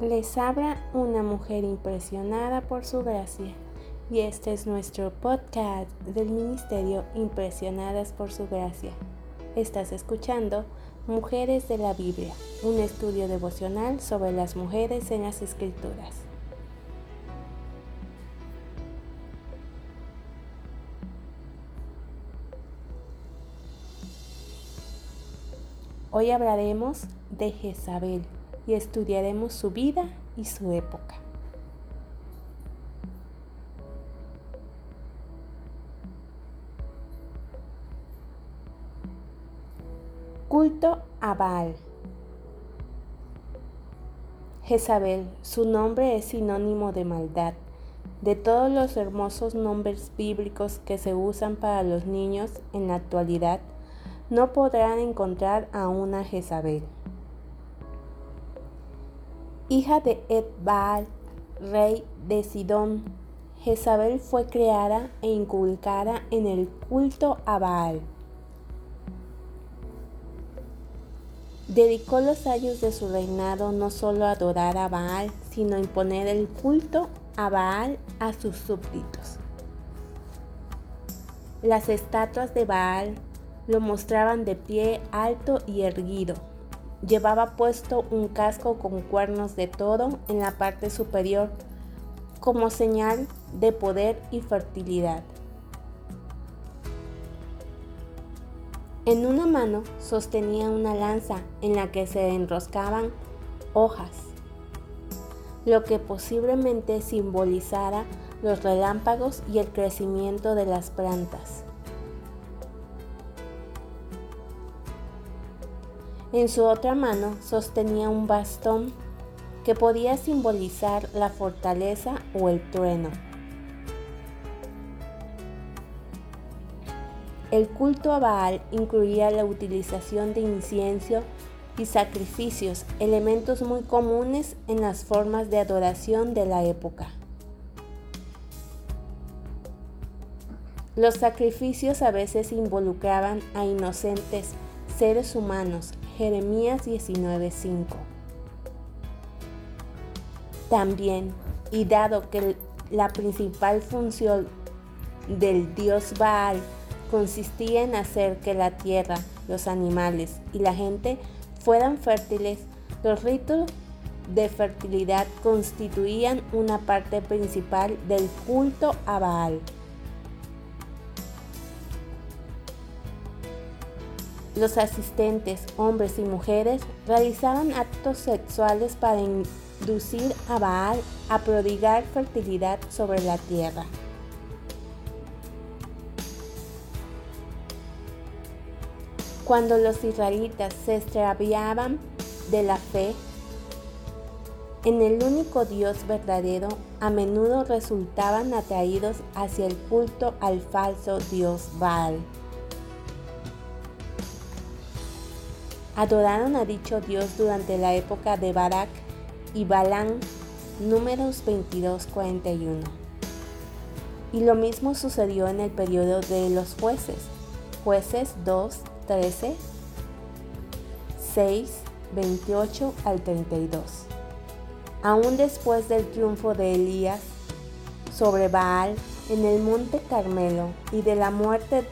Les habla una mujer impresionada por su gracia y este es nuestro podcast del Ministerio Impresionadas por su gracia. Estás escuchando Mujeres de la Biblia, un estudio devocional sobre las mujeres en las escrituras. Hoy hablaremos de Jezabel y estudiaremos su vida y su época. Culto a Baal. Jezabel, su nombre es sinónimo de maldad. De todos los hermosos nombres bíblicos que se usan para los niños en la actualidad, no podrán encontrar a una Jezabel hija de Edbaal, rey de Sidón. Jezabel fue creada e inculcada en el culto a Baal. Dedicó los años de su reinado no solo a adorar a Baal, sino a imponer el culto a Baal a sus súbditos. Las estatuas de Baal lo mostraban de pie alto y erguido, Llevaba puesto un casco con cuernos de toro en la parte superior como señal de poder y fertilidad. En una mano sostenía una lanza en la que se enroscaban hojas, lo que posiblemente simbolizara los relámpagos y el crecimiento de las plantas. En su otra mano sostenía un bastón que podía simbolizar la fortaleza o el trueno. El culto a Baal incluía la utilización de incienso y sacrificios, elementos muy comunes en las formas de adoración de la época. Los sacrificios a veces involucraban a inocentes seres humanos Jeremías 19:5. También, y dado que la principal función del dios Baal consistía en hacer que la tierra, los animales y la gente fueran fértiles, los ritos de fertilidad constituían una parte principal del culto a Baal. Los asistentes, hombres y mujeres, realizaban actos sexuales para inducir a Baal a prodigar fertilidad sobre la tierra. Cuando los israelitas se extraviaban de la fe en el único Dios verdadero, a menudo resultaban atraídos hacia el culto al falso Dios Baal. Adoraron a dicho Dios durante la época de Barak y Balán, números 22-41. Y lo mismo sucedió en el periodo de los jueces, jueces 2, 13, 6, 28 al 32. Aún después del triunfo de Elías sobre Baal en el monte Carmelo y de la muerte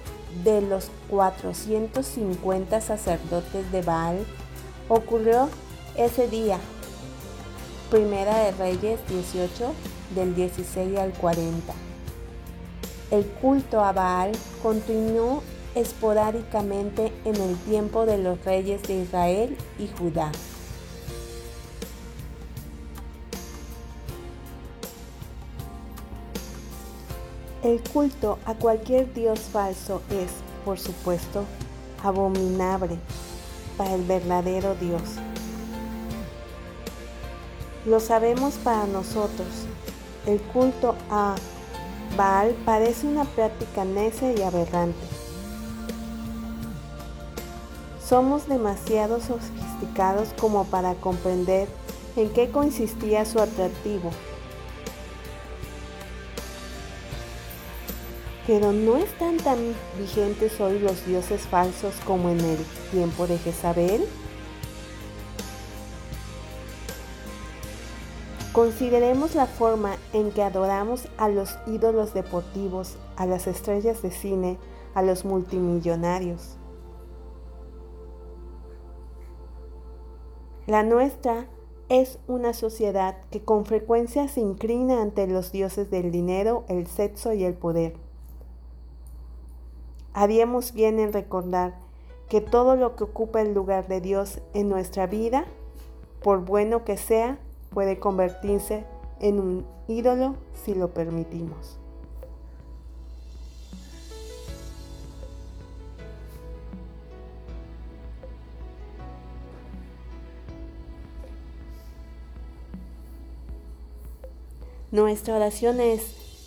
de los 450 sacerdotes de Baal ocurrió ese día. Primera de Reyes 18 del 16 al 40. El culto a Baal continuó esporádicamente en el tiempo de los reyes de Israel y Judá. El culto a cualquier dios falso es, por supuesto, abominable para el verdadero Dios. Lo sabemos para nosotros. El culto a Baal parece una práctica necia y aberrante. Somos demasiado sofisticados como para comprender en qué consistía su atractivo Pero no están tan vigentes hoy los dioses falsos como en el tiempo de Jezabel. Consideremos la forma en que adoramos a los ídolos deportivos, a las estrellas de cine, a los multimillonarios. La nuestra es una sociedad que con frecuencia se inclina ante los dioses del dinero, el sexo y el poder. Haríamos bien en recordar que todo lo que ocupa el lugar de Dios en nuestra vida, por bueno que sea, puede convertirse en un ídolo si lo permitimos. Nuestra oración es